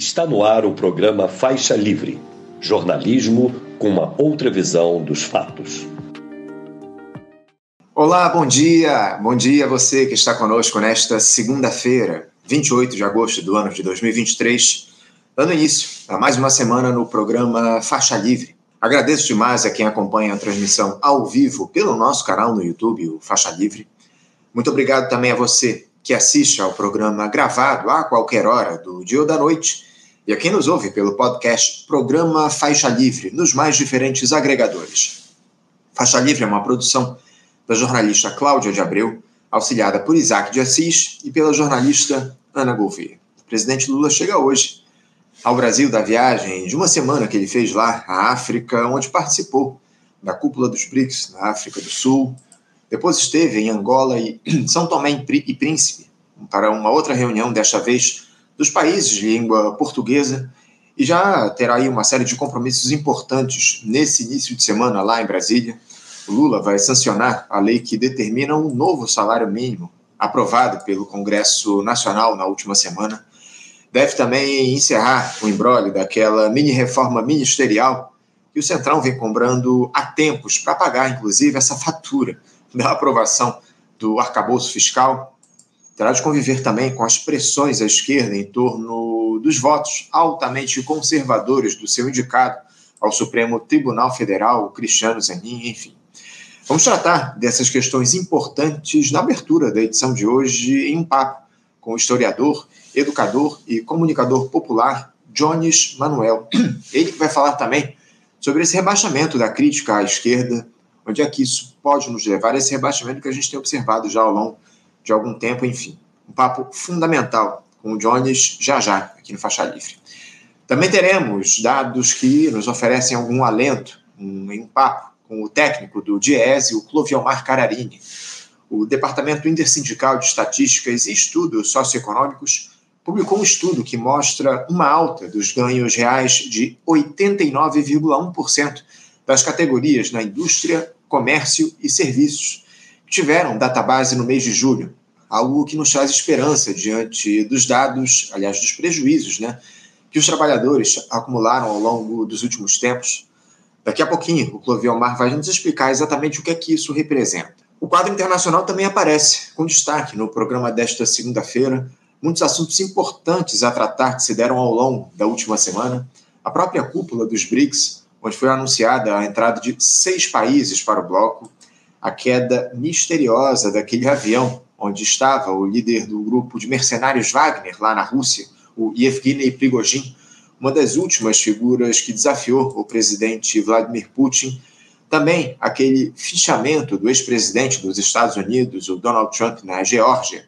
Está no ar o programa Faixa Livre jornalismo com uma outra visão dos fatos. Olá, bom dia! Bom dia a você que está conosco nesta segunda-feira, 28 de agosto do ano de 2023, dando início a mais uma semana no programa Faixa Livre. Agradeço demais a quem acompanha a transmissão ao vivo pelo nosso canal no YouTube, o Faixa Livre. Muito obrigado também a você que assiste ao programa gravado a qualquer hora do dia ou da noite e a quem nos ouve pelo podcast Programa Faixa Livre, nos mais diferentes agregadores. Faixa Livre é uma produção da jornalista Cláudia de Abreu, auxiliada por Isaac de Assis e pela jornalista Ana Gouveia. O presidente Lula chega hoje ao Brasil da viagem de uma semana que ele fez lá, à África, onde participou da cúpula dos BRICS na África do Sul. Depois esteve em Angola e São Tomé e Príncipe para uma outra reunião, desta vez dos países de língua portuguesa e já terá aí uma série de compromissos importantes nesse início de semana lá em Brasília. O Lula vai sancionar a lei que determina um novo salário mínimo, aprovado pelo Congresso Nacional na última semana. Deve também encerrar o embrólio daquela mini-reforma ministerial que o Centrão vem cobrando há tempos para pagar, inclusive, essa fatura da aprovação do arcabouço fiscal terá de conviver também com as pressões à esquerda em torno dos votos altamente conservadores do seu indicado ao Supremo Tribunal Federal, Cristiano Zanin, enfim. Vamos tratar dessas questões importantes na abertura da edição de hoje em um papo com o historiador, educador e comunicador popular Jones Manuel. Ele vai falar também sobre esse rebaixamento da crítica à esquerda, onde é que isso pode nos levar esse rebaixamento que a gente tem observado já ao longo de algum tempo, enfim. Um papo fundamental com o Jones já já, aqui no Faixa Livre. Também teremos dados que nos oferecem algum alento um, em um papo com o técnico do DIESE, o Cloviomar Cararini. O Departamento Intersindical de Estatísticas e Estudos Socioeconômicos publicou um estudo que mostra uma alta dos ganhos reais de 89,1% das categorias na indústria, comércio e serviços, tiveram database no mês de julho, algo que nos traz esperança diante dos dados, aliás, dos prejuízos, né, que os trabalhadores acumularam ao longo dos últimos tempos. Daqui a pouquinho, o Cloviomar vai nos explicar exatamente o que é que isso representa. O quadro internacional também aparece, com destaque no programa desta segunda-feira, muitos assuntos importantes a tratar que se deram ao longo da última semana. A própria cúpula dos BRICS, onde foi anunciada a entrada de seis países para o bloco, a queda misteriosa daquele avião onde estava o líder do grupo de mercenários Wagner, lá na Rússia, o Yevgeny Prigozhin, uma das últimas figuras que desafiou o presidente Vladimir Putin. Também aquele fichamento do ex-presidente dos Estados Unidos, o Donald Trump, na Geórgia,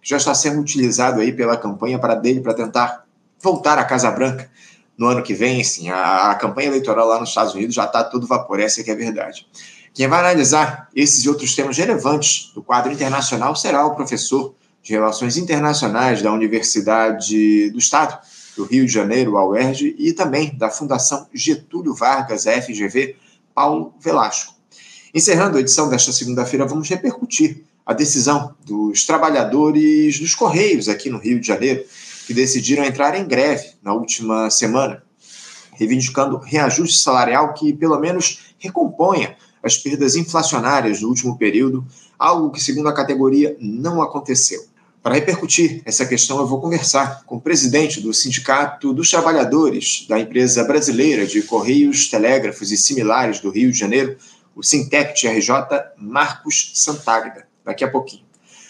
que já está sendo utilizado aí pela campanha para dele para tentar voltar à Casa Branca no ano que vem. Sim, a, a campanha eleitoral lá nos Estados Unidos já está todo vapor, essa é que é a verdade. Quem vai analisar esses e outros temas relevantes do quadro internacional será o professor de Relações Internacionais da Universidade do Estado do Rio de Janeiro, a UERJ, e também da Fundação Getúlio Vargas, a FGV, Paulo Velasco. Encerrando a edição desta segunda-feira, vamos repercutir a decisão dos trabalhadores dos Correios aqui no Rio de Janeiro, que decidiram entrar em greve na última semana, reivindicando reajuste salarial que, pelo menos, recomponha as perdas inflacionárias do último período, algo que, segundo a categoria, não aconteceu. Para repercutir essa questão, eu vou conversar com o presidente do Sindicato dos Trabalhadores da empresa brasileira de Correios, Telégrafos e Similares do Rio de Janeiro, o Sintec TRJ, Marcos Santagda, daqui a pouquinho.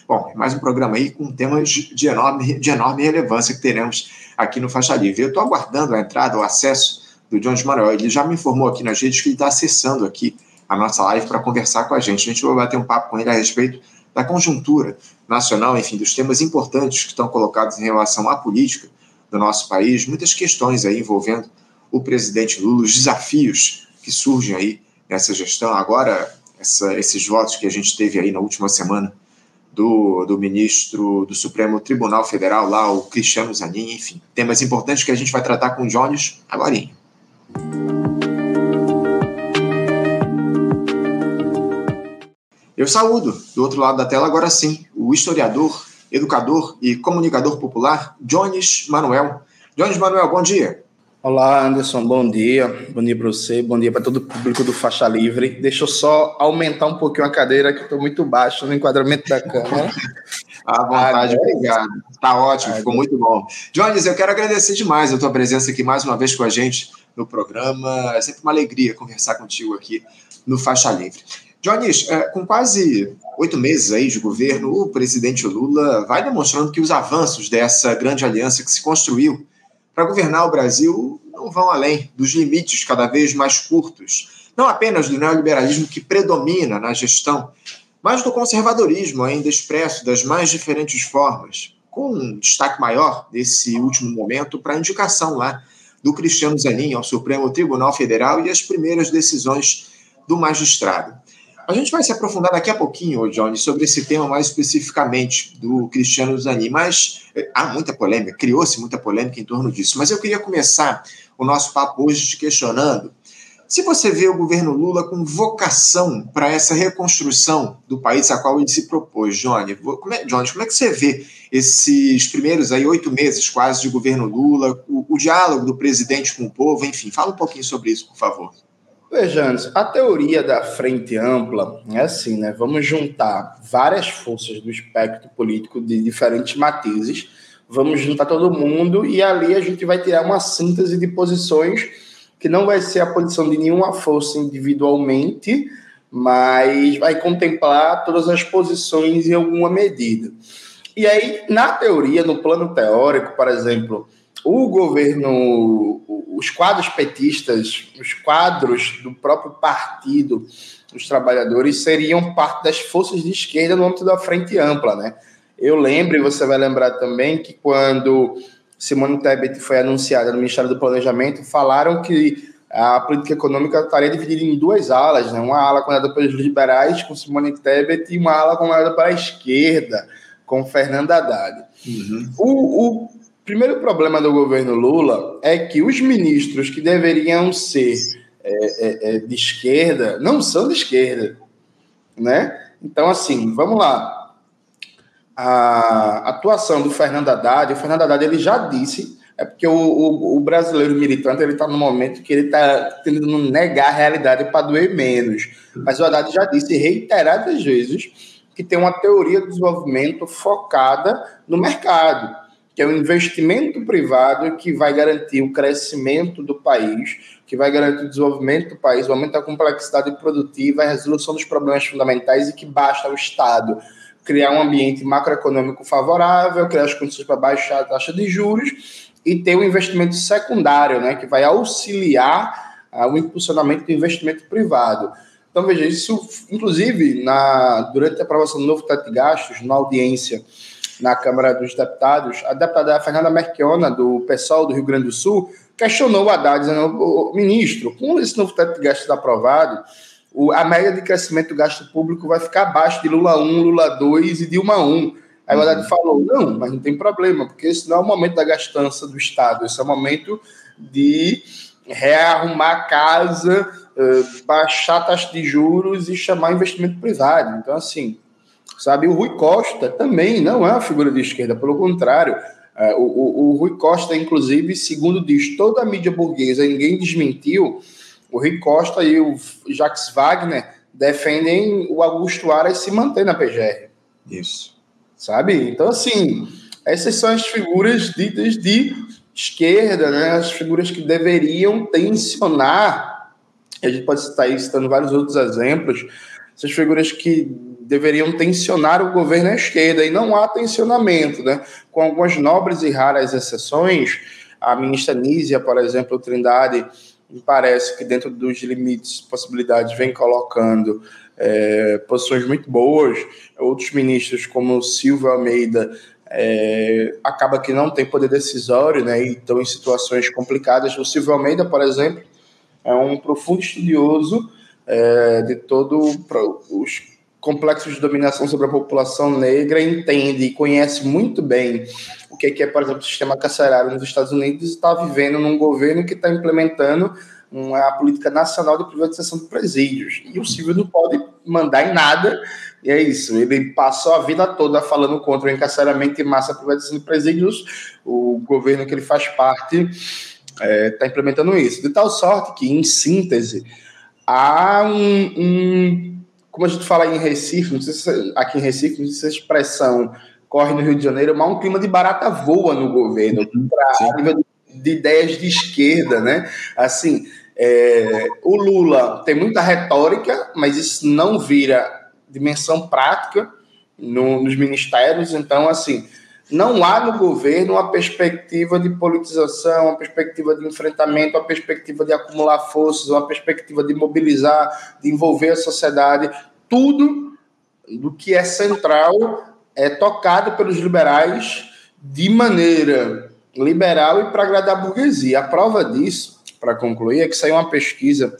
Bom, é mais um programa aí com temas de enorme, de enorme relevância que teremos aqui no Faixa Livre. Eu estou aguardando a entrada, o acesso do Jones Manuel. Ele já me informou aqui nas redes que ele está acessando aqui a nossa live para conversar com a gente. A gente vai bater um papo com ele a respeito da conjuntura nacional, enfim, dos temas importantes que estão colocados em relação à política do nosso país, muitas questões aí envolvendo o presidente Lula, os desafios que surgem aí nessa gestão. Agora, essa, esses votos que a gente teve aí na última semana do, do ministro do Supremo Tribunal Federal, lá, o Cristiano Zanin, enfim, temas importantes que a gente vai tratar com o Jones agora. Eu saúdo, do outro lado da tela, agora sim, o historiador, educador e comunicador popular Jones Manuel, Jones Manuel, bom dia. Olá, Anderson, bom dia. Bom dia para você, bom dia para todo o público do Faixa Livre. Deixa eu só aumentar um pouquinho a cadeira, que eu estou muito baixo no enquadramento da câmera. à vontade, obrigado. Tá ótimo, ficou muito bom. Jones, eu quero agradecer demais a tua presença aqui mais uma vez com a gente no programa. É sempre uma alegria conversar contigo aqui no Faixa Livre. Jones, é, com quase oito meses aí de governo, o presidente Lula vai demonstrando que os avanços dessa grande aliança que se construiu para governar o Brasil não vão além dos limites cada vez mais curtos, não apenas do neoliberalismo que predomina na gestão, mas do conservadorismo ainda expresso das mais diferentes formas, com um destaque maior nesse último momento para a indicação lá do Cristiano Zanin ao Supremo Tribunal Federal e as primeiras decisões do magistrado. A gente vai se aprofundar daqui a pouquinho, Johnny, sobre esse tema mais especificamente do Cristiano Zanin, mas eh, há muita polêmica, criou-se muita polêmica em torno disso. Mas eu queria começar o nosso papo hoje te questionando se você vê o governo Lula com vocação para essa reconstrução do país a qual ele se propôs, Johnny. Como é, Johnny, como é que você vê esses primeiros aí oito meses quase de governo Lula, o, o diálogo do presidente com o povo, enfim, fala um pouquinho sobre isso, por favor. Veja, a teoria da frente ampla é assim, né? Vamos juntar várias forças do espectro político de diferentes matizes, vamos juntar todo mundo e ali a gente vai tirar uma síntese de posições que não vai ser a posição de nenhuma força individualmente, mas vai contemplar todas as posições em alguma medida. E aí, na teoria, no plano teórico, por exemplo, o governo, os quadros petistas, os quadros do próprio partido dos trabalhadores seriam parte das forças de esquerda no âmbito da frente ampla, né? Eu lembro, e você vai lembrar também, que quando Simone Tebet foi anunciada no Ministério do Planejamento, falaram que a política econômica estaria dividida em duas alas, né? Uma ala comandada pelos liberais, com Simone Tebet, e uma ala comandada pela esquerda, com Fernando Haddad. Uhum. O, o primeiro problema do governo Lula é que os ministros que deveriam ser é, é, é, de esquerda não são de esquerda, né? Então, assim, vamos lá. A atuação do Fernando Haddad, o Fernando Haddad ele já disse, é porque o, o, o brasileiro militante ele está no momento que ele está tentando negar a realidade para doer menos. Mas o Haddad já disse reiteradas vezes que tem uma teoria de desenvolvimento focada no mercado que é o investimento privado que vai garantir o crescimento do país, que vai garantir o desenvolvimento do país, o aumento da complexidade produtiva, a resolução dos problemas fundamentais e que basta o Estado criar um ambiente macroeconômico favorável, criar as condições para baixar a taxa de juros e ter um investimento secundário, né, que vai auxiliar uh, o impulsionamento do investimento privado. Então, veja, isso, inclusive, na, durante a aprovação do novo teto de gastos, na audiência na Câmara dos Deputados, a deputada Fernanda Merquiona, do PSOL do Rio Grande do Sul, questionou o Haddad, dizendo, ministro, com esse novo teto de gastos aprovado, a média de crescimento do gasto público vai ficar abaixo de Lula 1, Lula 2 e Dilma 1. Aí o Haddad uhum. falou, não, mas não tem problema, porque esse não é o momento da gastança do Estado, esse é o momento de rearrumar a casa, eh, baixar a taxa de juros e chamar investimento privado. Então, assim, sabe? O Rui Costa também não é uma figura de esquerda, pelo contrário. É, o, o, o, Rui Costa, inclusive, segundo diz toda a mídia burguesa, ninguém desmentiu, o Rui Costa e o Jacques Wagner defendem o Augusto Aras se manter na PGR. Isso. Sabe? Então, assim, essas são as figuras ditas de esquerda, né? as figuras que deveriam tensionar, a gente pode citar aí, citando vários outros exemplos, essas figuras que deveriam tensionar o governo à esquerda, e não há tensionamento, né? com algumas nobres e raras exceções. A ministra Nízia, por exemplo, Trindade, me parece que dentro dos limites, possibilidades, vem colocando é, posições muito boas. Outros ministros, como Silvio Almeida, é, acaba que não tem poder decisório, né, e estão em situações complicadas. O Silvio Almeida, por exemplo, é um profundo estudioso é, de todos os complexos de dominação sobre a população negra entende e conhece muito bem o que é, por exemplo, o sistema carcerário nos Estados Unidos está vivendo num governo que está implementando uma política nacional de privatização de presídios. E o Silvio não pode mandar em nada E é isso, ele passou a vida toda falando contra o encarceramento em massa, privatização de presídios. O governo que ele faz parte está é, tá implementando isso. De tal sorte que, em síntese, há um, um, Como a gente fala em Recife, não sei se aqui em Recife, não sei se a expressão corre no Rio de Janeiro, mas um clima de barata voa no governo, para nível de ideias de esquerda, né? Assim, é, o Lula tem muita retórica, mas isso não vira dimensão prática no, nos ministérios. Então, assim, não há no governo uma perspectiva de politização, uma perspectiva de enfrentamento, uma perspectiva de acumular forças, uma perspectiva de mobilizar, de envolver a sociedade. Tudo do que é central é tocado pelos liberais de maneira liberal e para agradar a burguesia. A prova disso, para concluir, é que saiu uma pesquisa,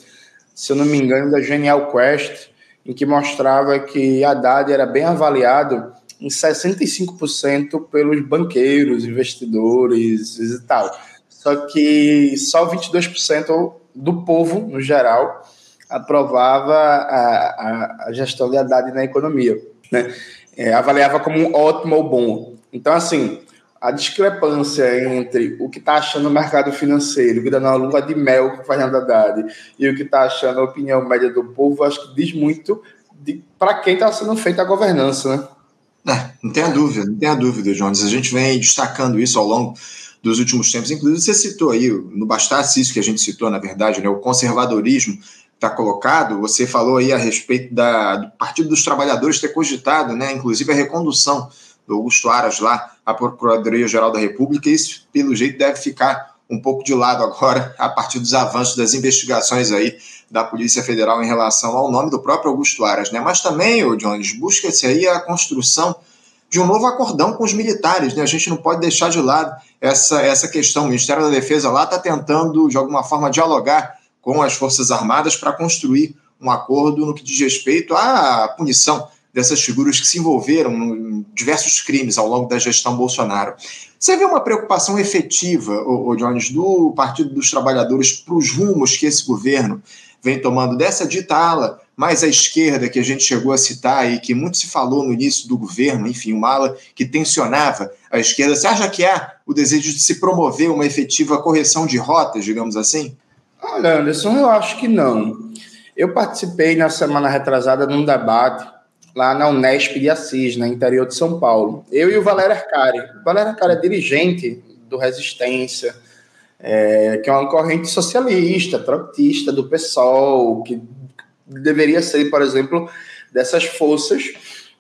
se eu não me engano, da Genial Quest, em que mostrava que Haddad era bem avaliado em 65% pelos banqueiros, investidores e tal. Só que só 22% do povo, no geral, aprovava a, a, a gestão de Haddad na economia. Né? É, avaliava como ótimo ou bom. Então, assim, a discrepância entre o que está achando o mercado financeiro, que dá na lua de mel com o Fernando Haddad, e o que está achando a opinião média do povo, acho que diz muito para quem está sendo feita a governança, né? É, não tenha dúvida, não tenha dúvida, Jones. A gente vem destacando isso ao longo dos últimos tempos. Inclusive, você citou aí, no bastasse isso que a gente citou, na verdade, né, o conservadorismo está colocado. Você falou aí a respeito da, do Partido dos Trabalhadores ter cogitado, né, inclusive a recondução do Augusto Aras lá à Procuradoria-Geral da República. Isso, pelo jeito, deve ficar um pouco de lado agora, a partir dos avanços das investigações aí da Polícia Federal em relação ao nome do próprio Augusto Aras, né? Mas também, o Jones, busca-se aí a construção de um novo acordão com os militares, né? A gente não pode deixar de lado essa, essa questão. O Ministério da Defesa lá está tentando, de alguma forma, dialogar com as Forças Armadas para construir um acordo no que diz respeito à punição dessas figuras que se envolveram em diversos crimes ao longo da gestão Bolsonaro. Você vê uma preocupação efetiva, o Jones, do Partido dos Trabalhadores para os rumos que esse governo vem tomando dessa dita ala mais à esquerda que a gente chegou a citar e que muito se falou no início do governo, enfim, uma ala que tensionava a esquerda. Você acha que há o desejo de se promover uma efetiva correção de rotas, digamos assim? Olha, Anderson, eu acho que não. Eu participei na semana retrasada num debate lá na Unesp de Assis, no interior de São Paulo. Eu e o Valério Arcari. O Valério Arcari é dirigente do Resistência, é, que é uma corrente socialista, trotista do PSOL, que deveria ser, por exemplo, dessas forças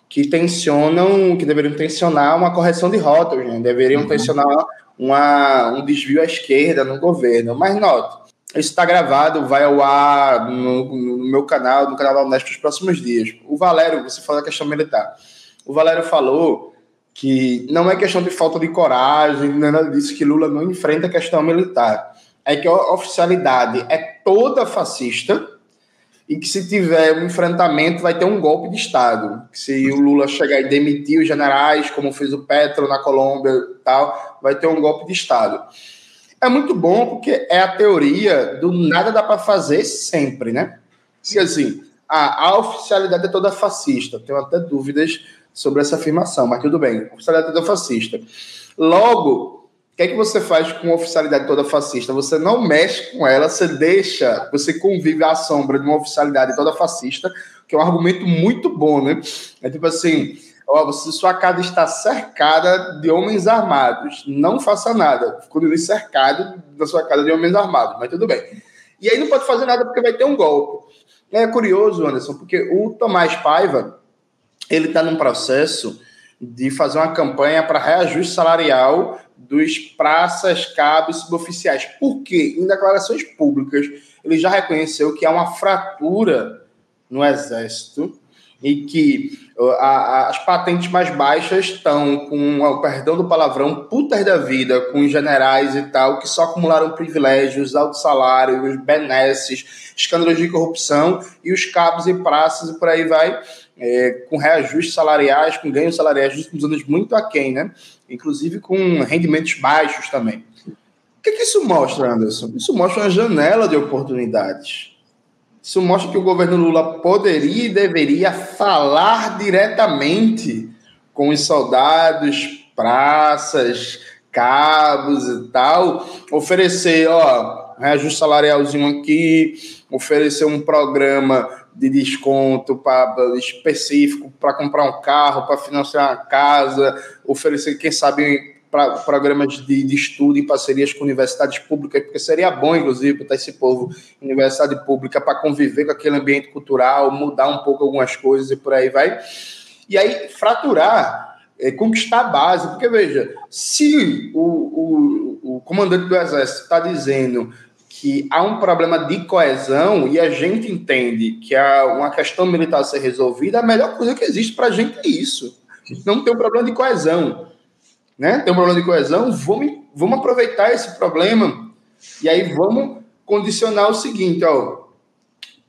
que tensionam, que deveriam tensionar uma correção de rotas, né? deveriam uhum. tensionar uma, um desvio à esquerda no governo. Mas note, isso está gravado, vai ao ar no, no, meu canal, no canal da Unesp nos próximos dias. O Valério, você falou da questão militar. O Valério falou que não é questão de falta de coragem, nada disso, que Lula não enfrenta a questão militar. É que a oficialidade é toda fascista e que se tiver um enfrentamento vai ter um golpe de Estado. Se o Lula chegar e demitir os generais, como fez o Petro na Colômbia e tal, vai ter um golpe de Estado. É muito bom porque é a teoria do nada dá para fazer sempre, né? E assim, a, a, oficialidade é toda fascista. Tenho até dúvidas sobre essa afirmação, mas tudo bem. Oficialidade é toda fascista. Logo, o que é que você faz com a oficialidade toda fascista? Você não mexe com ela, você deixa, você convive à sombra de uma oficialidade toda fascista, que é um argumento muito bom, né? É tipo assim, Ó, se sua casa está cercada de homens armados, não faça nada. Continue cercado da sua casa de homens armados, mas tudo bem. E aí não pode fazer nada porque vai ter um golpe. É curioso, Anderson, porque o Tomás Paiva, ele está num processo de fazer uma campanha para reajuste salarial dos praças, cabos suboficiais. Por quê? Em declarações públicas, ele já reconheceu que há uma fratura no Exército e que a, a, as patentes mais baixas estão, com o perdão do palavrão, putas da vida, com os generais e tal, que só acumularam privilégios, altos salários, benesses, escândalos de corrupção, e os cabos e praças e por aí vai, é, com reajustes salariais, com ganhos salariais nos últimos anos muito aquém, né? Inclusive com rendimentos baixos também. O que, que isso mostra, Anderson? Isso mostra uma janela de oportunidades Isso mostra que o governo Lula poderia e deveria falar diretamente com os soldados, praças, cabos e tal, oferecer, ó, reajuste salarialzinho aqui, oferecer um programa de desconto pra, específico para comprar um carro, para financiar uma casa, oferecer, quem sabe, pra, programas de, de estudo em parcerias com universidades públicas, porque seria bom, inclusive, botar esse povo em universidade pública para conviver com aquele ambiente cultural, mudar um pouco algumas coisas e por aí vai. E aí, fraturar, é, conquistar a base, porque veja, se o, o, o comandante do Exército está dizendo que há um problema de coesão e a gente entende que há uma questão militar a ser resolvida, a melhor coisa que existe para a gente é isso. Não tem um problema de coesão né? Tem um problema de coesão, vamos, vamos aproveitar esse problema e aí vamos condicionar o seguinte, ó,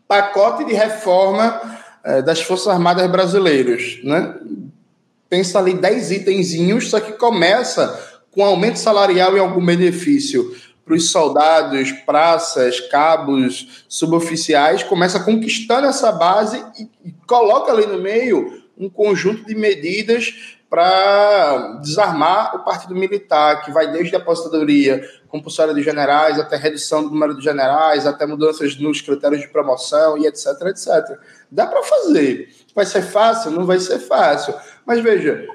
pacote de reforma é, das Forças Armadas Brasileiras, né? Pensa ali 10 itenzinhos, só que começa com aumento salarial e algum benefício para os soldados, praças, cabos, suboficiais, começa conquistando essa base e, e coloca ali no meio um conjunto de medidas para desarmar o partido militar, que vai desde a apostadoria compulsória de generais, até redução do número de generais, até mudanças nos critérios de promoção e etc, etc. Dá para fazer. Vai ser fácil? Não vai ser fácil. Mas veja,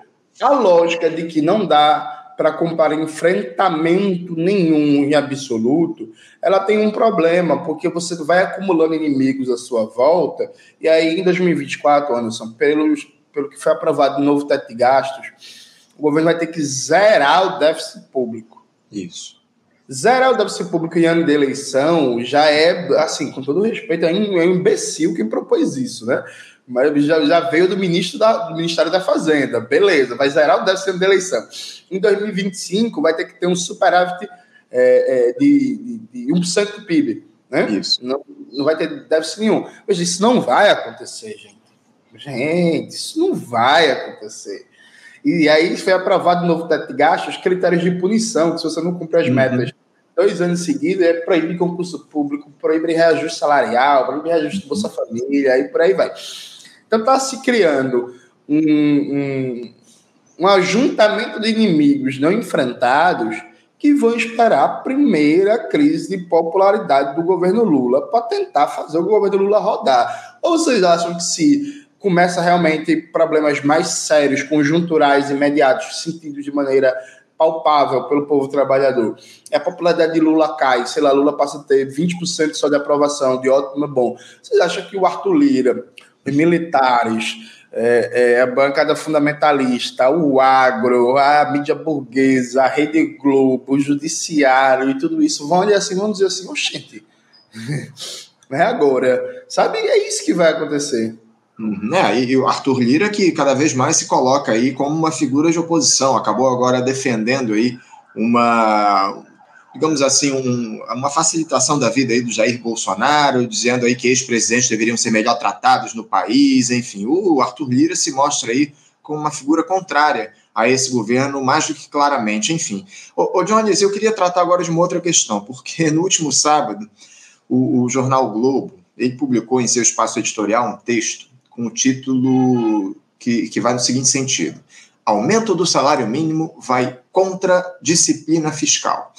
a lógica de que não dá para comparar enfrentamento nenhum em absoluto, ela tem um problema, porque você vai acumulando inimigos à sua volta, e aí em 2024, Anderson, pelos pelo que foi aprovado no novo teto de gastos, o governo vai ter que zerar o déficit público. Isso. Zerar o déficit público em ano de eleição já é, assim, com todo respeito, é um, é um imbecil quem propôs isso, né? Mas já, já veio do, ministro da, do Ministério da Fazenda. Beleza, vai zerar o déficit de eleição. Em 2025, vai ter que ter um superávit é, é, de, de, de 1% do PIB. Né? Isso. Não, não vai ter déficit nenhum. Mas isso não vai acontecer, gente. Gente, isso não vai acontecer. E aí foi aprovado o novo teto de gastos, os critérios de punição, que se você não cumprir as uhum. metas dois anos seguidos, é proibir concurso público, proibir reajuste salarial, proibir reajuste Bolsa Família, e por aí vai. Então está se criando um, um, um ajuntamento de inimigos não enfrentados que vão esperar a primeira crise de popularidade do governo Lula para tentar fazer o governo Lula rodar. Ou vocês acham que se começa realmente problemas mais sérios, conjunturais, imediatos, sentidos de maneira palpável pelo povo trabalhador. A popularidade de Lula cai, sei lá, Lula passa a ter 20% só de aprovação, de ótimo, bom. Vocês acham que o Arthur Lira, os militares, é, é, a bancada fundamentalista, o agro, a mídia burguesa, a Rede Globo, o judiciário e tudo isso vão olhar assim, vão dizer assim, oxente, não é agora. Sabe? É isso que vai acontecer. Uhum. É, e o Arthur Lira que cada vez mais se coloca aí como uma figura de oposição, acabou agora defendendo aí uma, digamos assim, um, uma facilitação da vida aí do Jair Bolsonaro, dizendo aí que ex-presidentes deveriam ser melhor tratados no país, enfim, o Arthur Lira se mostra aí como uma figura contrária a esse governo, mais do que claramente, enfim. Ô, ô Jones, eu queria tratar agora de uma outra questão, porque no último sábado, o, o jornal Globo, ele publicou em seu espaço editorial um texto com o título que, que vai no seguinte sentido: Aumento do salário mínimo vai contra disciplina fiscal.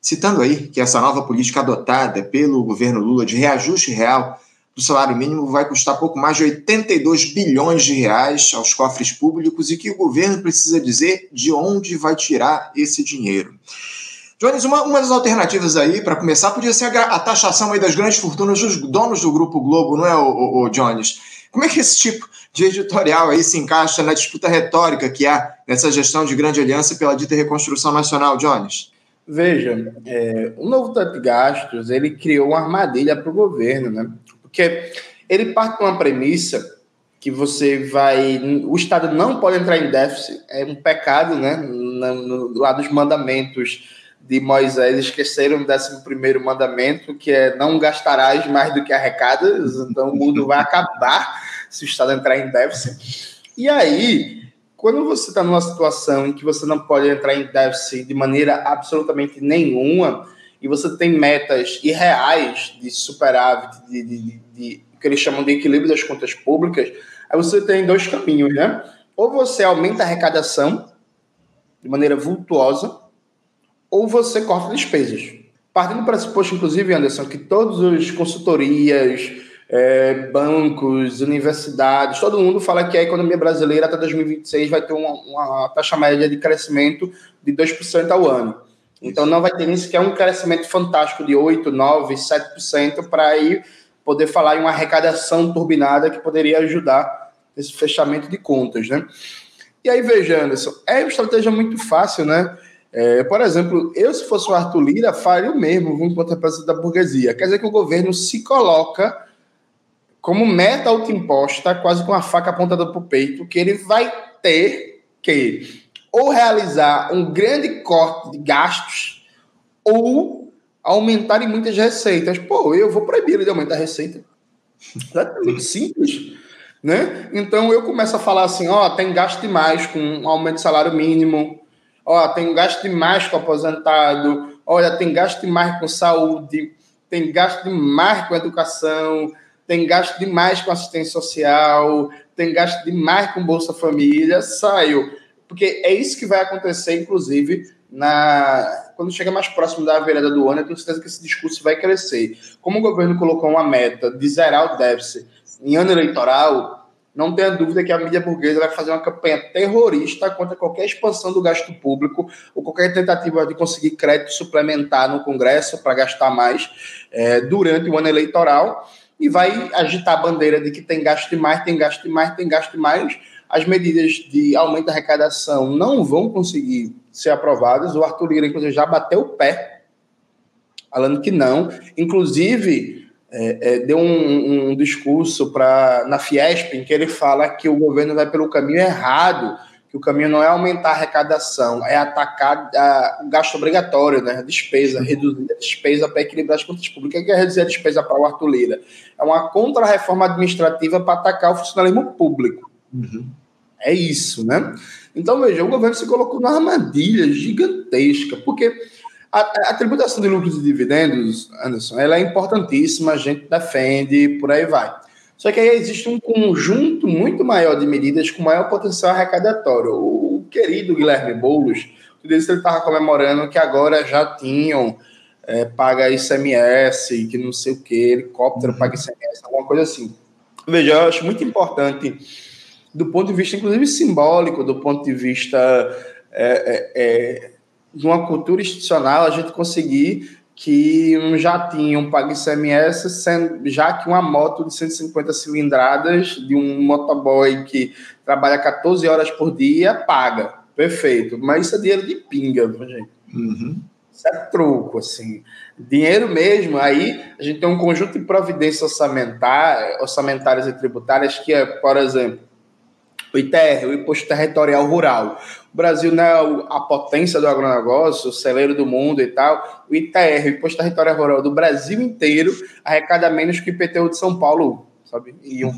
Citando aí que essa nova política adotada pelo governo Lula de reajuste real do salário mínimo vai custar pouco mais de 82 bilhões de reais aos cofres públicos e que o governo precisa dizer de onde vai tirar esse dinheiro. Jones, uma, uma das alternativas aí, para começar, podia ser a, a, taxação aí das grandes fortunas dos donos do Grupo Globo, não é, o, o, o Jones? Como é que esse tipo de editorial aí se encaixa na disputa retórica que há nessa gestão de grande aliança pela dita reconstrução nacional, Jones? Veja, é, o novo teto de gastos ele criou uma armadilha para o governo, né? Porque ele parte de uma premissa que você vai, o Estado não pode entrar em déficit, é um pecado, né? No, no, lá dos mandamentos de Moisés esqueceram o décimo primeiro mandamento, que é não gastarás mais do que arrecadas, então o mundo vai acabar se o Estado entrar em déficit. E aí, quando você está numa situação em que você não pode entrar em déficit de maneira absolutamente nenhuma, e você tem metas irreais de superávit, de, de, de, de que eles chamam de equilíbrio das contas públicas, aí você tem dois caminhos, né? Ou você aumenta a arrecadação de maneira vultuosa, ou você corta despesas. Partindo do pressuposto, inclusive, Anderson, que todas as consultorias, é, bancos, universidades, todo mundo fala que a economia brasileira até 2026 vai ter uma, uma taxa média de crescimento de 2% ao ano. Então não vai ter nem sequer um crescimento fantástico de 8, 9, 7% para aí poder falar em uma arrecadação turbinada que poderia ajudar esse fechamento de contas, né? E aí, veja, Anderson, é uma estratégia muito fácil, né? É, por exemplo, eu, se fosse o Arthur Lira, faria o mesmo, enquanto representante da burguesia. Quer dizer que o governo se coloca como meta autoimposta, quase com a faca apontada para o peito, que ele vai ter que ou realizar um grande corte de gastos ou aumentar em muitas receitas. Pô, eu vou proibir ele de aumentar a receita. É muito simples. Né? Então eu começo a falar assim: ó, tem gasto demais com um aumento de salário mínimo, ó, tem gasto demais com aposentado, olha, tem gasto demais com saúde, tem gasto demais com educação, tem gasto demais com assistência social, tem gasto demais com Bolsa Família, saiu. Porque é isso que vai acontecer, inclusive, na quando chega mais próximo da virada do ano, eu tenho certeza que esse discurso vai crescer. Como o governo colocou uma meta de zerar o déficit em ano eleitoral, não tenha dúvida que a mídia burguesa vai fazer uma campanha terrorista contra qualquer expansão do gasto público ou qualquer tentativa de conseguir crédito suplementar no Congresso para gastar mais é, durante o ano eleitoral e vai agitar a bandeira de que tem gasto demais, tem gasto demais, tem gasto demais. As medidas de aumento da arrecadação não vão conseguir ser aprovadas. O Arthur Lira, inclusive, já bateu o pé, falando que não. Inclusive, é, é, deu um, um discurso pra, na Fiesp em que ele fala que o governo vai pelo caminho errado, que o caminho não é aumentar a arrecadação, é atacar a, o gasto obrigatório, né, a despesa, reduzir a despesa para equilibrar as contas públicas. O que é reduzir a despesa para o Arthur Lira? É uma contra-reforma administrativa para atacar o funcionalismo público. Uhum. É isso, né? Então, veja, o governo se colocou numa armadilha gigantesca, porque a, a, tributação de lucros e dividendos, Anderson, ela é importantíssima, a gente defende, por aí vai. Só que aí existe um conjunto muito maior de medidas com maior potencial arrecadatório. O querido Guilherme Boulos, ele estava comemorando que agora já tinham é, paga ICMS, que não sei o que, helicóptero paga ICMS, alguma coisa assim. Veja, eu acho muito importante, do ponto de vista, inclusive, simbólico, do ponto de vista é, é, é de uma cultura institucional, a gente conseguir que um jatinho pague ICMS, sendo, já que uma moto de 150 cilindradas de um motoboy que trabalha 14 horas por dia paga. Perfeito. Mas isso é dinheiro de pinga, gente. Uhum. Isso é troco, assim. Dinheiro mesmo, aí a gente tem um conjunto de providências orçamentar, orçamentárias e tributárias que é, por exemplo, o ITR, o Imposto Territorial Rural. O Brasil não é a potência do agronegócio, o celeiro do mundo e tal. O ITR, o Imposto Territorial Rural do Brasil inteiro, arrecada menos que o IPTU de São Paulo, sabe? Em, um,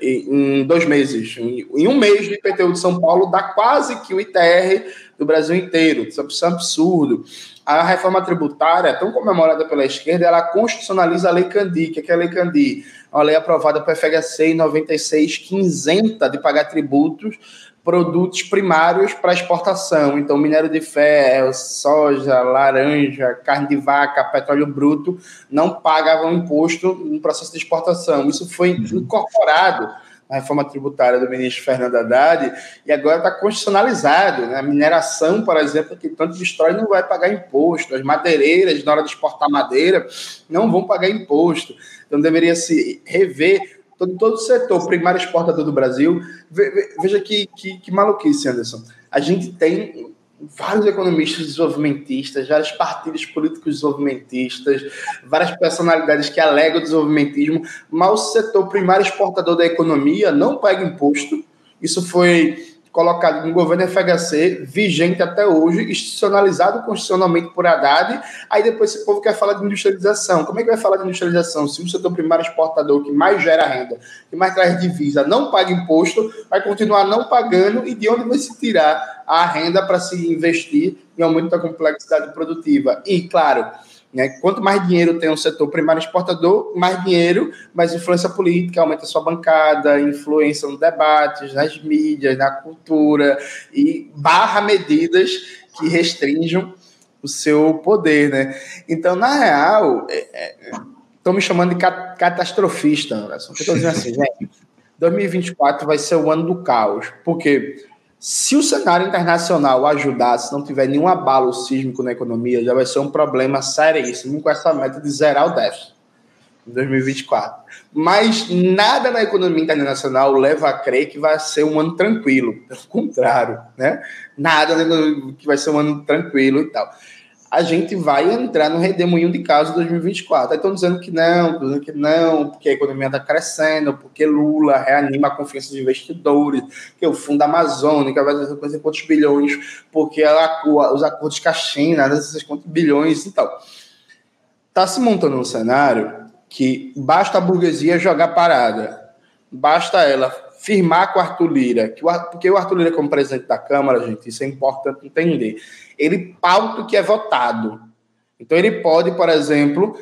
em dois meses. Em um mês do IPTU de São Paulo dá quase que o ITR do Brasil inteiro. Isso é um absurdo. A reforma tributária, tão comemorada pela esquerda, ela constitucionaliza a Lei Candi. O que é a Lei Candi? Uma lei aprovada pelo FHC em 96, que isenta de pagar tributos produtos primários para exportação. Então, minério de ferro, soja, laranja, carne de vaca, petróleo bruto não pagavam imposto no processo de exportação. Isso foi uhum. incorporado na reforma tributária do ministro Fernando Haddad e agora está constitucionalizado. Né? A mineração, por exemplo, que tanto destrói, não vai pagar imposto. As madeireiras, na hora de exportar madeira, não vão pagar imposto. Então, deveria se rever todo, todo o setor primário exportador do Brasil. Veja que, que, que maluquice, Anderson. A gente tem vários economistas desenvolvimentistas, vários partidos políticos desenvolvimentistas, várias personalidades que alegam o desenvolvimentismo, mas o setor primário exportador da economia não paga imposto. Isso foi colocado no governo FHC, vigente até hoje, institucionalizado constitucionalmente por Haddad. Aí depois esse povo quer falar de industrialização. Como é que vai falar de industrialização? Se o setor primário exportador que mais gera renda, que mais traz divisa, não paga imposto, vai continuar não pagando e de onde vai se tirar a renda para se investir em aumento da complexidade produtiva? E, claro, Né? Quanto mais dinheiro tem o setor primário exportador, mais dinheiro, mais influência política, aumenta a sua bancada, influência nos debates, nas mídias, na cultura, e barra medidas que restringam o seu poder. Né? Então, na real, estão é, é, me chamando de catastrofista, Anderson. Estou dizendo assim, gente, 2024 vai ser o ano do caos. Porque se o cenário internacional ajudar, se não tiver nenhum abalo sísmico na economia, já vai ser um problema seríssimo com essa meta de zerar o déficit em 2024. Mas nada na economia internacional leva a crer que vai ser um ano tranquilo. Pelo contrário, né? Nada que vai ser um ano tranquilo e tal a gente vai entrar no redemoinho de caso 2024. Aí estão dizendo que não, dizendo que não, porque a economia está crescendo, porque Lula reanima a confiança dos investidores, que o Fundo Amazônica vai trazer coisa quantos bilhões, porque a, os acordos com a China, esses quantos bilhões e tal. Está se montando um cenário que basta a burguesia jogar parada, basta ela firmar com o Arthur Lira, que o, porque o Arthur Lira, como presidente da Câmara, gente, isso é importante entender, ele pauta o que é votado. Então, ele pode, por exemplo,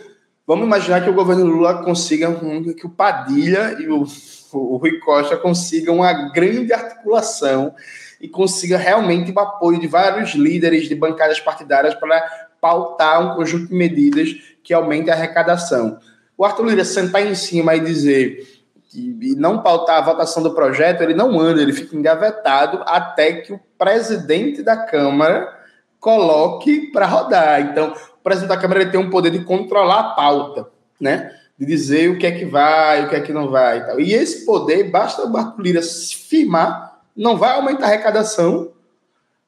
vamos imaginar que o governo Lula consiga, que o Padilha e o, o Rui Costa consigam uma grande articulação e consiga realmente o apoio de vários líderes de bancadas partidárias para pautar um conjunto de medidas que aumente a arrecadação. O Arthur Lira sentar em cima e dizer e não pautar a votação do projeto, ele não anda, ele fica engavetado até que o presidente da Câmara coloque para rodar. Então, o presidente da Câmara ele tem um poder de controlar a pauta, né? De dizer o que é que vai, o que é que não vai e tal. E esse poder, basta o Marco Lira firmar, não vai aumentar a arrecadação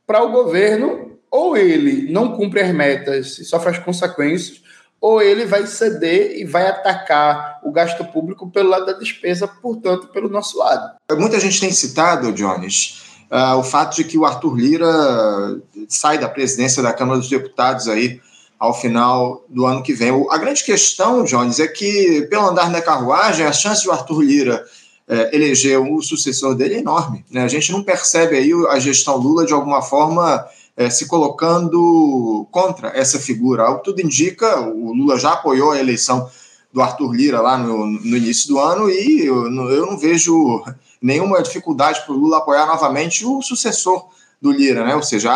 para o governo, ou ele não cumpre as metas e sofre as consequências, ou ele vai ceder e vai atacar o gasto público pelo lado da despesa, portanto, pelo nosso lado. Muita gente tem citado, Jones, uh, o fato de que o Arthur Lira sai da presidência da Câmara dos Deputados aí ao final do ano que vem. A grande questão, Jones, é que, pelo andar da carruagem, a chance de o Arthur Lira é, eleger o sucessor dele é enorme. Né? A gente não percebe aí a gestão Lula de alguma forma é, se colocando contra essa figura. Que tudo indica, o Lula já apoiou a eleição do Arthur Lira lá no, no início do ano e eu, eu não vejo nenhuma dificuldade para o Lula apoiar novamente o sucessor do Lira, né? Ou seja,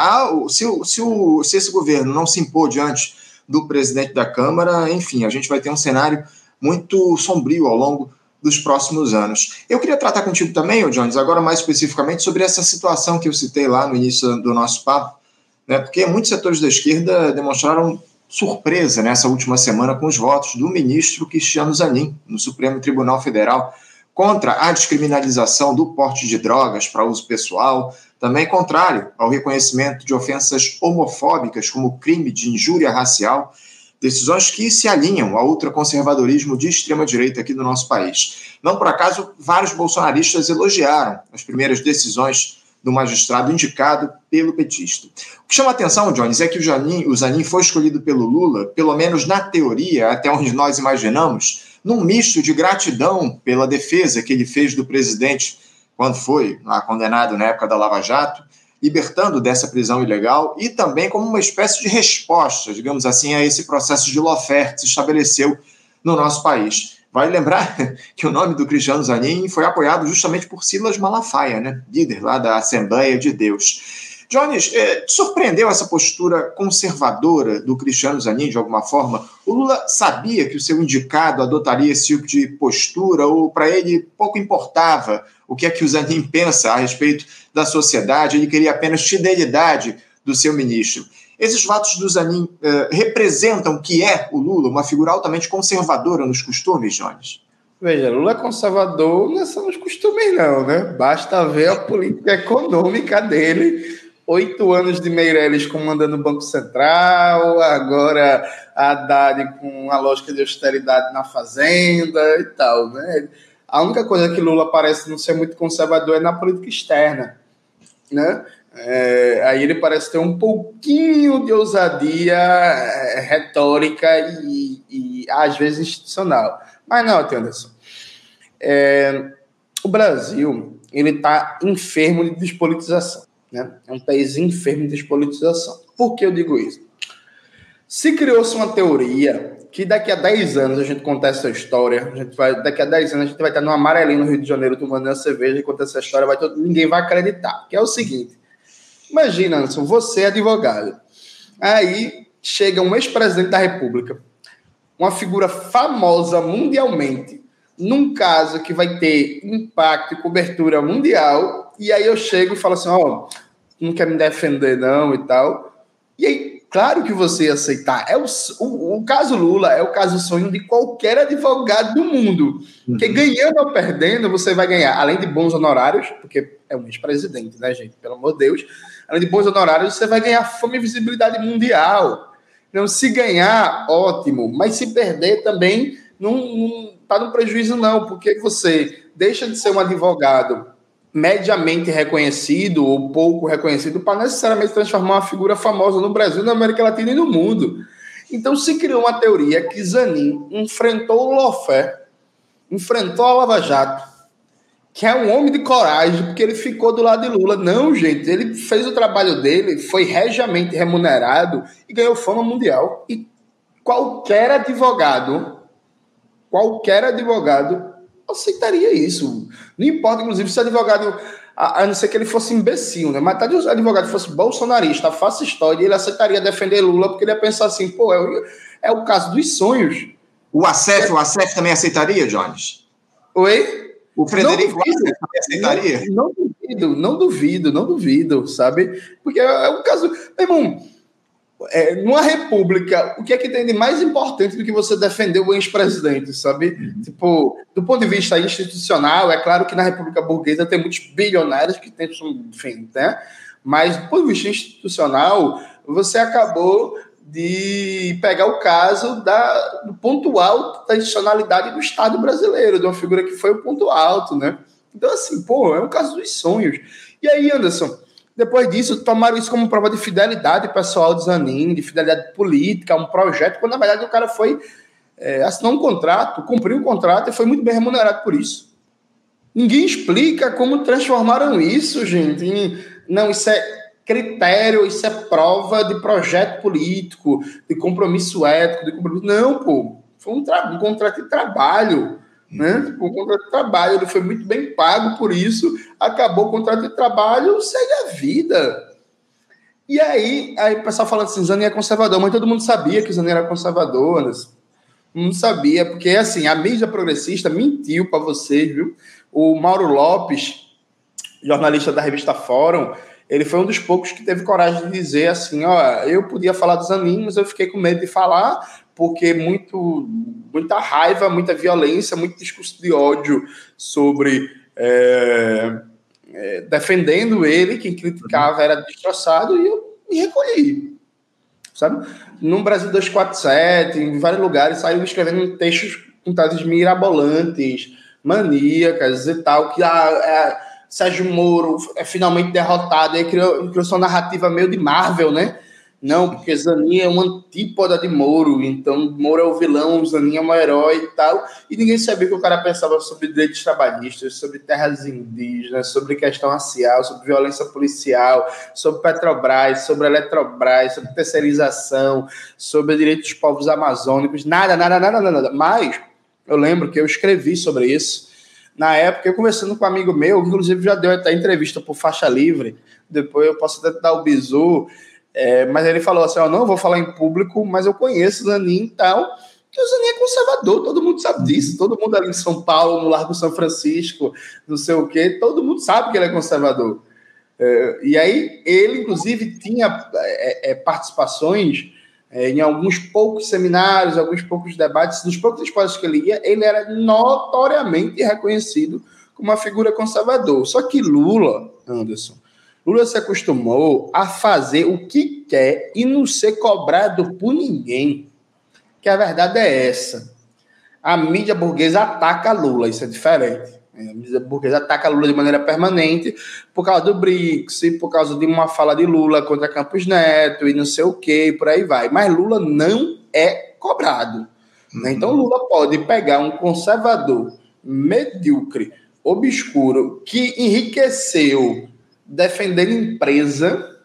se, se, o, se esse governo não se impor diante do presidente da Câmara, enfim, a gente vai ter um cenário muito sombrio ao longo dos próximos anos. Eu queria tratar contigo também, Jones, agora mais especificamente sobre essa situação que eu citei lá no início do nosso papo, né, porque muitos setores da esquerda demonstraram surpresa nessa última semana com os votos do ministro Cristiano Zanin no Supremo Tribunal Federal contra a descriminalização do porte de drogas para uso pessoal, também contrário ao reconhecimento de ofensas homofóbicas como crime de injúria racial, decisões que se alinham ao ultraconservadorismo de extrema-direita aqui do nosso país. Não por acaso, vários bolsonaristas elogiaram as primeiras decisões do magistrado indicado pelo petista. O que chama a atenção, Jones, é que o, Janin, o Zanin foi escolhido pelo Lula, pelo menos na teoria, até onde nós imaginamos, num misto de gratidão pela defesa que ele fez do presidente quando foi lá, condenado na época da Lava Jato, libertando dessa prisão ilegal, e também como uma espécie de resposta, digamos assim, a esse processo de lawfare que se estabeleceu no nosso país. Vale lembrar que o nome do Cristiano Zanin foi apoiado justamente por Silas Malafaia, né? líder lá da Assembleia de Deus. Jones, eh, te surpreendeu essa postura conservadora do Cristiano Zanin, de alguma forma? O Lula sabia que o seu indicado adotaria esse tipo de postura, ou para ele pouco importava o que é que o Zanin pensa a respeito da sociedade, ele queria apenas fidelidade do seu ministro. Esses fatos do Zanin uh, representam que é o Lula, uma figura altamente conservadora nos costumes, Jones? Veja, Lula é conservador não é nos costumes, não, né? Basta ver a política econômica dele. Oito anos de Meirelles comandando o Banco Central, agora a Haddad com a lógica de austeridade na Fazenda e tal, né? A única coisa que Lula parece não ser muito conservador é na política externa, né? É, aí ele parece ter um pouquinho de ousadia é, retórica e, e, às vezes institucional. Mas não, Anderson. É, o Brasil ele está enfermo de despolitização. Né? É um país enfermo de despolitização. Por que eu digo isso? Se criou-se uma teoria que daqui a 10 anos a gente conta essa história, a gente vai, daqui a 10 anos a gente vai estar no amarelinho no Rio de Janeiro tomando uma cerveja e conta essa história, vai todo, ninguém vai acreditar. Que é o seguinte: imagina, Anderson, você é advogado. Aí chega um ex-presidente da República, uma figura famosa mundialmente, num caso que vai ter impacto e cobertura mundial, e aí eu chego e falo assim: ó, oh, não quer me defender, não, e tal. E aí, claro que você ia aceitar. É o, o, o caso Lula é o caso sonho de qualquer advogado do mundo. Uhum. Que ganhando ou perdendo, você vai ganhar, além de bons honorários, porque é um ex-presidente, né, gente? Pelo amor de Deus. Além de bons honorários, você vai ganhar fama e visibilidade mundial. Então, se ganhar, ótimo. Mas se perder também, não, não tá no prejuízo, não, porque você deixa de ser um advogado mediamente reconhecido ou pouco reconhecido para necessariamente transformar uma figura famosa no Brasil, na América Latina e no mundo. Então se criou uma teoria que Zanin enfrentou o Lofé, enfrentou a Lava Jato, que é um homem de coragem, porque ele ficou do lado de Lula. Não, gente, ele fez o trabalho dele, foi regiamente remunerado e ganhou fama mundial. E qualquer advogado, qualquer advogado aceitaria isso. Não importa, inclusive, se o advogado, a, a não ser que ele fosse imbecil, né? Mas tá, se o advogado fosse bolsonarista, faça história, ele aceitaria defender Lula, porque ele ia pensar assim, pô, é, o, é o caso dos sonhos. O ACF, é... o ACF também aceitaria, Jones? Oi? O Frederico também aceitaria? Não, não, duvido, não duvido, não duvido, sabe? Porque é, é um caso. Meu irmão, é, numa república, o que é que tem de mais importante do que você defender o ex-presidente, sabe? Uhum. Tipo, do ponto de vista institucional, é claro que na república burguesa tem muitos bilionários que tentam, enfim, né? Mas do ponto de vista institucional, você acabou de pegar o caso da, do ponto alto da institucionalidade do Estado brasileiro, de uma figura que foi o ponto alto, né? Então, assim, pô, é um caso dos sonhos. E aí, Anderson, depois disso, tomaram isso como prova de fidelidade pessoal de Zanin, de fidelidade política, um projeto, quando na verdade o cara foi é, assinou um contrato, cumpriu um contrato e foi muito bem remunerado por isso. Ninguém explica como transformaram isso, gente. Em, não, isso é critério, isso é prova de projeto político, de compromisso ético, de compromisso. Não, pô. Foi um, um contrato de trabalho né? O contrato de trabalho, ele foi muito bem pago por isso, acabou o contrato de trabalho, segue a vida. E aí, aí o pessoal falando assim, Zani é conservador, mas todo mundo sabia que Zani era conservador, não sabia, porque assim, a mídia progressista mentiu para vocês, viu? O Mauro Lopes, jornalista da revista Fórum, ele foi um dos poucos que teve coragem de dizer assim, ó, eu podia falar dos Zanin, mas eu fiquei com medo de falar, porque muito, muita raiva, muita violência, muito discurso de ódio sobre é, é, defendendo ele, quem criticava era destroçado, e eu me recolhi. Sabe? No Brasil 247, em vários lugares, saiu escrevendo textos com tases mirabolantes, maníacas e tal, que a, ah, é, Sérgio Moro é finalmente derrotado, aí criou, criou sua narrativa meio de Marvel, né? Não, porque Zanin é uma antípoda de Moro, então Moro é o vilão, Zanin é o herói e tal. E ninguém sabia que o cara pensava sobre direitos trabalhistas, sobre terras indígenas, sobre questão racial, sobre violência policial, sobre Petrobras, sobre Eletrobras, sobre terceirização, sobre direitos dos povos amazônicos, nada, nada, nada, nada. Mas eu lembro que eu escrevi sobre isso. Na época, eu conversando com um amigo meu, que inclusive já deu até entrevista por faixa livre, depois eu posso até dar o bizu é, mas ele falou assim: ó, não vou falar em público, mas eu conheço o Zanin e tal. Que o Zanin é conservador, todo mundo sabe disso. Todo mundo ali em São Paulo, no Largo São Francisco, não sei o quê, todo mundo sabe que ele é conservador. É, e aí, ele, inclusive, tinha é, é participações é, em alguns poucos seminários, alguns poucos debates, dos poucos espaços que ele ia, ele era notoriamente reconhecido como uma figura conservador. Só que Lula, Anderson, Lula se acostumou a fazer o que quer e não ser cobrado por ninguém. Que a verdade é essa. A mídia burguesa ataca Lula, isso é diferente. A mídia burguesa ataca Lula de maneira permanente por causa do BRICS, por causa de uma fala de Lula contra Campos Neto e não sei o que, por aí vai. Mas Lula não é cobrado. Né? Então Lula pode pegar um conservador medíocre, obscuro, que enriqueceu defendendo empresa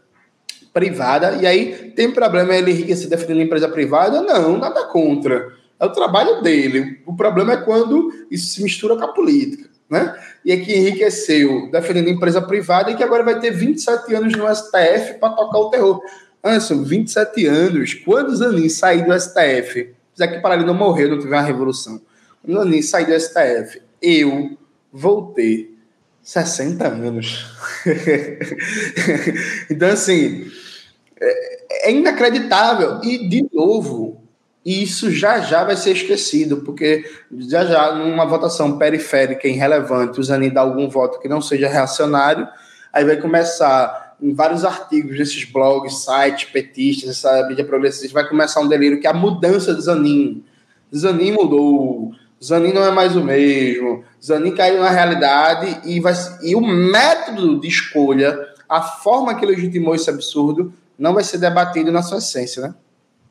privada, e aí tem problema ele enriquecer defendendo empresa privada? Não, nada contra. É o trabalho dele. O problema é quando isso se mistura com a política. Né? E é que enriqueceu defendendo empresa privada e que agora vai ter 27 anos no STF para tocar o terror. Anderson, 27 anos. Quando Zanin sair do STF, já que para ele não morrer, não tiver uma revolução, quando Zanin sair do STF, eu vou ter 60 anos. então, assim, é, é inacreditável. E, de novo, isso já já vai ser esquecido, porque já já, numa votação periférica irrelevante, o Zanin dá algum voto que não seja reacionário, aí vai começar em vários artigos nesses blogs, sites, petistas, essa mídia progressista, vai começar um delírio que é a mudança do Zanin. Zanin mudou, Zanin não é mais o mesmo, Zanin caiu na realidade e, vai, e o método de escolha, a forma que legitimou esse absurdo, não vai ser debatido na sua essência, né?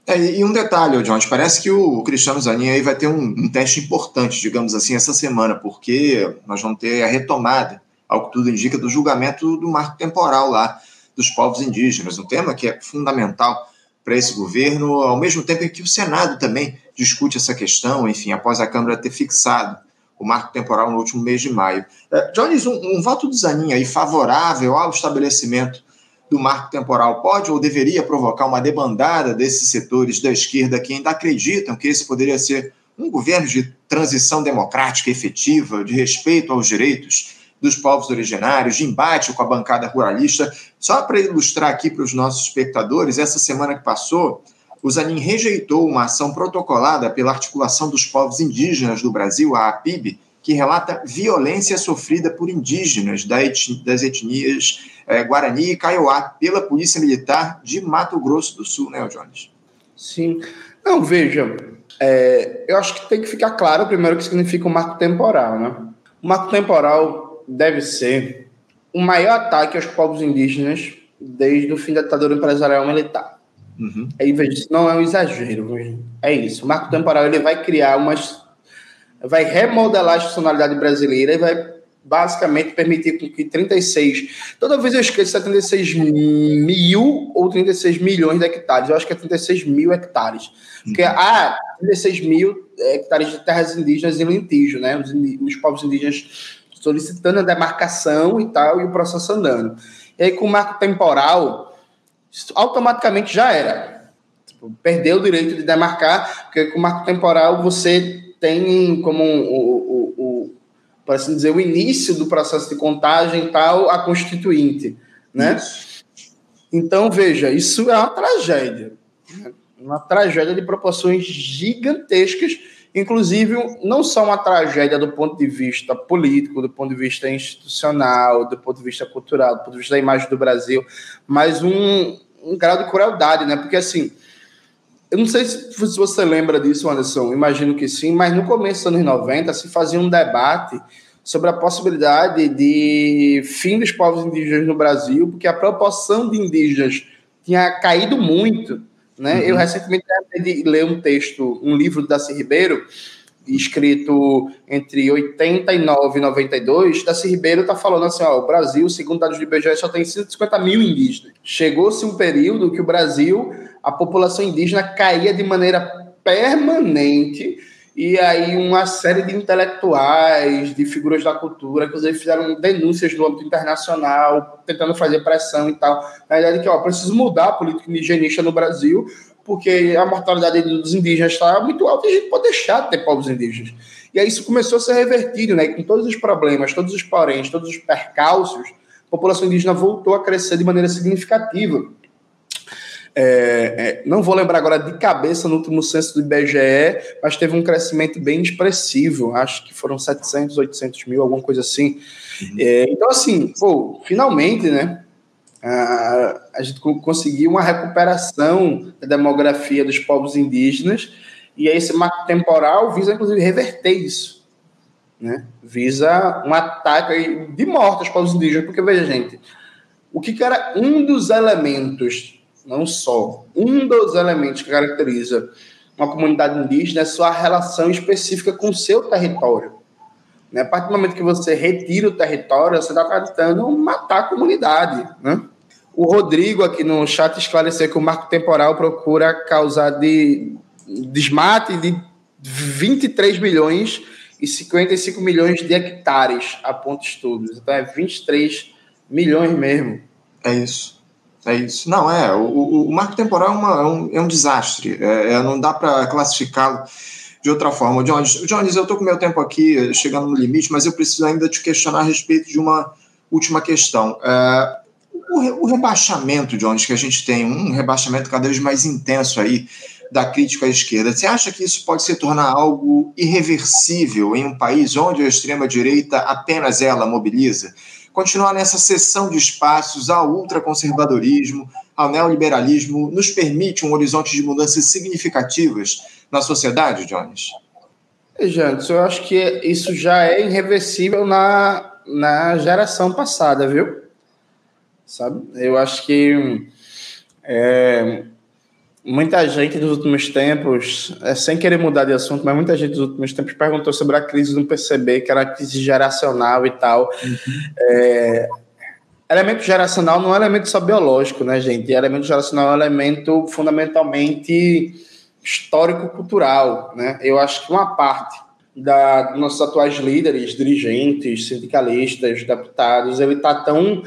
É, e um detalhe, John, parece que o Cristiano Zanin aí vai ter um, um, teste importante, digamos assim, essa semana, porque nós vamos ter a retomada, ao que tudo indica, do julgamento do marco temporal lá dos povos indígenas, um tema que é fundamental para esse governo, ao mesmo tempo em que o Senado também discute essa questão, enfim, após a Câmara ter fixado o marco temporal no último mês de maio. Uh, Jones, um, um voto do Zanin aí favorável ao estabelecimento do marco temporal pode ou deveria provocar uma debandada desses setores da esquerda que ainda acreditam que esse poderia ser um governo de transição democrática efetiva, de respeito aos direitos dos povos originários, de embate com a bancada ruralista. Só para ilustrar aqui para os nossos espectadores, essa semana que passou, o Zanin rejeitou uma ação protocolada pela Articulação dos Povos Indígenas do Brasil, a APIB, que relata violência sofrida por indígenas das etnias é, Guarani e Kaiowá pela Polícia Militar de Mato Grosso do Sul, né, Jones? Sim. Não, veja, é, eu acho que tem que ficar claro primeiro o que significa o marco temporal, né? O marco temporal deve ser o maior ataque aos povos indígenas desde o fim da ditadura empresarial militar. Uhum. Aí, veja, não é um exagero, é isso. O marco temporal ele vai criar umas. vai remodelar a institucionalidade brasileira e vai basicamente permitir que 36. Toda vez eu esqueço 76 mil ou 36 milhões de hectares. Eu acho que é 36 mil hectares. Porque há ah, 36 mil hectares de terras indígenas em litígio, né? Os, os povos indígenas solicitando a demarcação e tal, e o processo andando. E aí, com o marco temporal, automaticamente já era. Tipo, perdeu o direito de demarcar, porque com o marco temporal você tem como o, o, o por assim dizer, o início do processo de contagem tal, a constituinte, né? Isso. Então, veja, isso é uma tragédia. Né? Uma tragédia de proporções gigantescas, inclusive não só uma tragédia do ponto de vista político, do ponto de vista institucional, do ponto de vista cultural, do ponto de vista da imagem do Brasil, mas um, um grau de crueldade, né? Porque, assim, eu não sei se você lembra disso, Anderson, imagino que sim, mas no começo dos anos 90 se fazia um debate sobre a possibilidade de fim dos povos indígenas no Brasil, porque a proporção de indígenas tinha caído muito. Né? Uhum. Eu recentemente de ler um texto, um livro do Darcy Ribeiro, escrito entre 89 e 92, Darcy Ribeiro está falando assim, ó, o Brasil, segundo dados do IBGE, só tem 150 mil indígenas. Chegou-se um período que o Brasil a população indígena caía de maneira permanente e aí uma série de intelectuais, de figuras da cultura, inclusive fizeram denúncias no âmbito internacional, tentando fazer pressão e tal. Na verdade, que ó, preciso mudar a política indigenista no Brasil, porque a mortalidade dos indígenas está muito alta e a gente pode deixar de ter povos indígenas. E aí isso começou a ser revertido, né? E com todos os problemas, todos os poréns, todos os percalços, a população indígena voltou a crescer de maneira significativa. É, é, não vou lembrar agora de cabeça no último censo do IBGE, mas teve um crescimento bem expressivo, acho que foram 700, 800 mil, alguma coisa assim. Uhum. É, então, assim, pô, finalmente, né, a, a gente conseguiu uma recuperação da demografia dos povos indígenas, e esse marco temporal visa, inclusive, reverter isso. Né? Visa um ataque de morte aos povos indígenas, porque, veja, gente, o que, que era um dos elementos não só. Um dos elementos que caracteriza uma comunidade indígena é sua relação específica com o seu território. Né? A partir do momento que você retira o território, você está tentando matar a comunidade. Né? O Rodrigo aqui no chat esclareceu que o marco temporal procura causar de desmate de 23 milhões e 55 milhões de hectares, aponta estudos. Então é 23 milhões mesmo. É isso. É isso. Não, é. O, o, o marco temporal é, uma, é, um, é um desastre. É, é não dá para classificá-lo de outra forma. Jones, Jones eu estou com meu tempo aqui chegando no limite, mas eu preciso ainda te questionar a respeito de uma última questão. É, o, o rebaixamento, Jones, que a gente tem, um rebaixamento cada vez mais intenso aí da crítica à esquerda. Você acha que isso pode se tornar algo irreversível em um país onde a extrema-direita apenas ela mobiliza? Continuar nessa sessão de espaços ao ultraconservadorismo, ao neoliberalismo, nos permite um horizonte de mudanças significativas na sociedade, Jones? Jantos, eu acho que isso já é irreversível na, na geração passada, viu? Sabe? Eu acho que é, muita gente nos últimos tempos, é, sem querer mudar de assunto, mas muita gente nos últimos tempos perguntou sobre a crise do PCB, que era a crise geracional e tal. Uhum. É, elemento geracional não é elemento só biológico, né, gente? Elemento geracional é um elemento fundamentalmente histórico-cultural, né? Eu acho que uma parte da, dos nossos atuais líderes, dirigentes, sindicalistas, deputados, ele está tão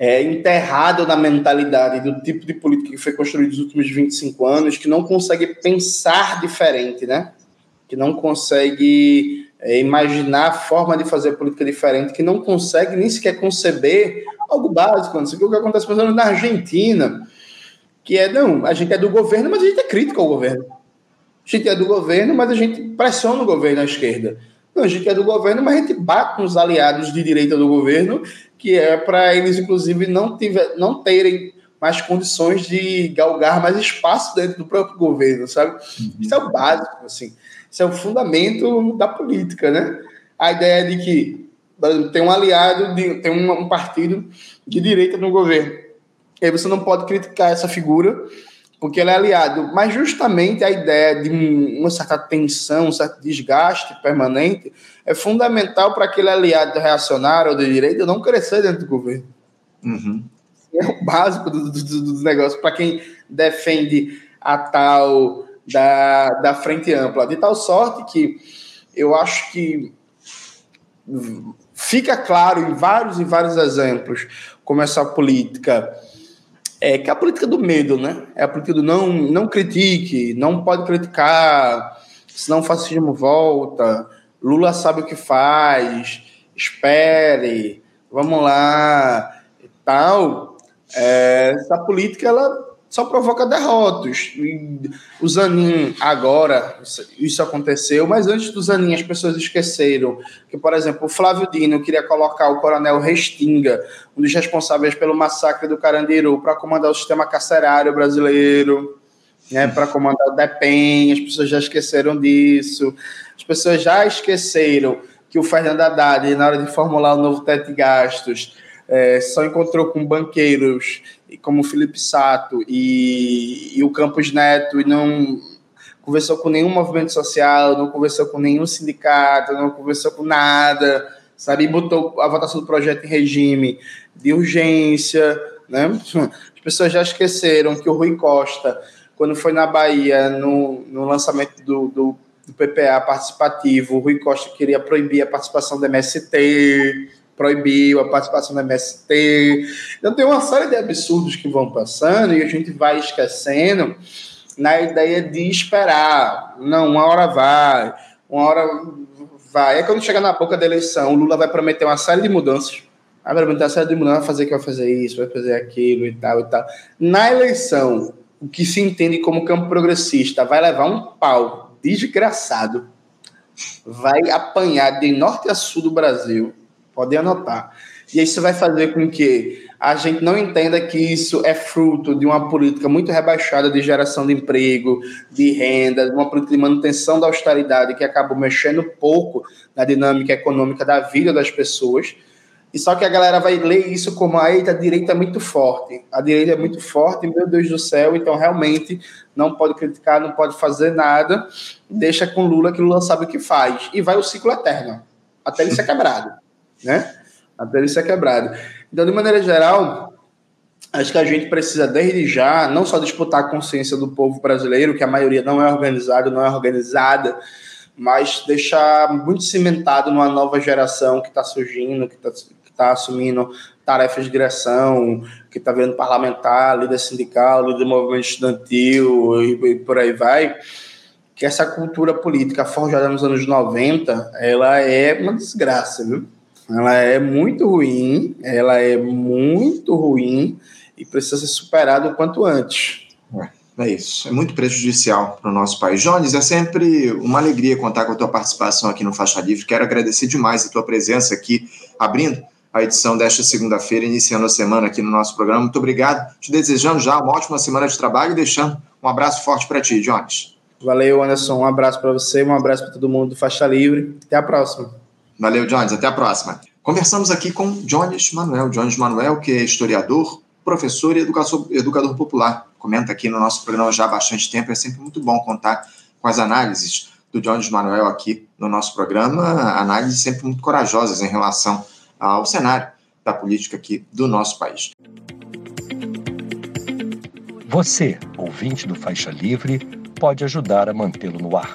é, enterrado na mentalidade do tipo de política que foi construída nos últimos 25 anos, que não consegue pensar diferente, né? Que não consegue é, imaginar a forma de fazer política diferente, que não consegue nem sequer conceber algo básico. Não sei o que acontece, por exemplo, na Argentina, que é, não, a gente é do governo, mas a gente é crítico ao governo. A gente é do governo, mas a gente pressiona o governo à esquerda. Não, a gente é do governo, mas a gente bate nos aliados de direita do governo que é para eles, inclusive, não, tiver, não terem mais condições de galgar mais espaço dentro do próprio governo, sabe? Uhum. Isso é o básico, assim. Isso é o fundamento da política, né? A ideia de que tem um aliado, de, tem um, um partido de direita no governo. E aí você não pode criticar essa figura porque ele é aliado. Mas justamente a ideia de uma certa tensão, um certo desgaste permanente é fundamental para aquele aliado reacionário ou de direita não crescer dentro do governo. Uhum. É o básico dos do, do, do negócios para quem defende a tal da, da frente ampla. De tal sorte que eu acho que fica claro em vários e vários exemplos como essa política é que é a política do medo, né? É a política do não, não critique, não pode criticar, senão o fascismo volta, Lula sabe o que faz, espere, vamos lá e tal. É, essa política ela só provoca derrotas. O Zanin, agora, isso aconteceu, mas antes do Zanin, as pessoas esqueceram que, por exemplo, o Flávio Dino queria colocar o coronel Restinga, um dos responsáveis pelo massacre do Carandiru, para comandar o sistema carcerário brasileiro, né, para comandar o DEPEN, as pessoas já esqueceram disso. As pessoas já esqueceram que o Fernando Haddad, na hora de formular o novo teto de gastos, é, só encontrou com banqueiros como o Felipe Sato e, e o Campos Neto e não conversou com nenhum movimento social, não conversou com nenhum sindicato, não conversou com nada, sabe? E botou a votação do projeto em regime de urgência, né? As pessoas já esqueceram que o Rui Costa, quando foi na Bahia, no, no lançamento do, do, do PPA participativo, o Rui Costa queria proibir a participação do MST, proibiu a participação da MST. Então tem uma série de absurdos que vão passando e a gente vai esquecendo na ideia de esperar. Não, uma hora vai, uma hora vai. É quando chega na boca da eleição, o Lula vai prometer uma série de mudanças. Vai prometer uma série de mudanças, vai fazer que vai fazer isso, vai fazer aquilo e tal e tal. Na eleição, o que se entende como campo progressista vai levar um pau desgraçado. Vai apanhar de norte a sul do Brasil Podem anotar. E isso vai fazer com que a gente não entenda que isso é fruto de uma política muito rebaixada de geração de emprego, de renda, de uma política de manutenção da austeridade que acabou mexendo pouco na dinâmica econômica da vida das pessoas. E só que a galera vai ler isso como a, a direita é muito forte. A direita é muito forte, meu Deus do céu, então realmente não pode criticar, não pode fazer nada. Deixa com Lula que Lula sabe o que faz. E vai o ciclo eterno, até ele ser quebrado né? Até ele ser quebrado. Então, de maneira geral, Acho que a gente precisa, desde já, não só disputar a consciência do povo brasileiro, que a maioria não é organizado, não é organizada, mas deixar muito cimentado numa nova geração que está surgindo, que está tá assumindo tarefas de direção, que está vendo parlamentar, líder sindical, líder do movimento estudantil e, e por aí vai, que essa cultura política forjada nos anos 90, ela é uma desgraça, viu? Ela é muito ruim, ela é muito ruim e precisa ser superada o quanto antes. É, isso, é muito prejudicial para o nosso país. Jones, é sempre uma alegria contar com a tua participação aqui no Faixa Livre. Quero agradecer demais a tua presença aqui, abrindo a edição desta segunda-feira, iniciando a semana aqui no nosso programa. Muito obrigado. Te desejando já uma ótima semana de trabalho e deixando um abraço forte para ti, Jones. Valeu, Anderson. Um abraço para você, um abraço para todo mundo do Faixa Livre. Até a próxima. Valeu, Jones. Até a próxima. Conversamos aqui com Jones Manuel. Jones Manuel, que é historiador, professor e educador, popular. Comenta aqui no nosso programa já há bastante tempo. É sempre muito bom contar com as análises do Jones Manuel aqui no nosso programa. Análises sempre muito corajosas em relação ao cenário da política aqui do nosso país. Você, ouvinte do Faixa Livre, pode ajudar a mantê-lo no ar.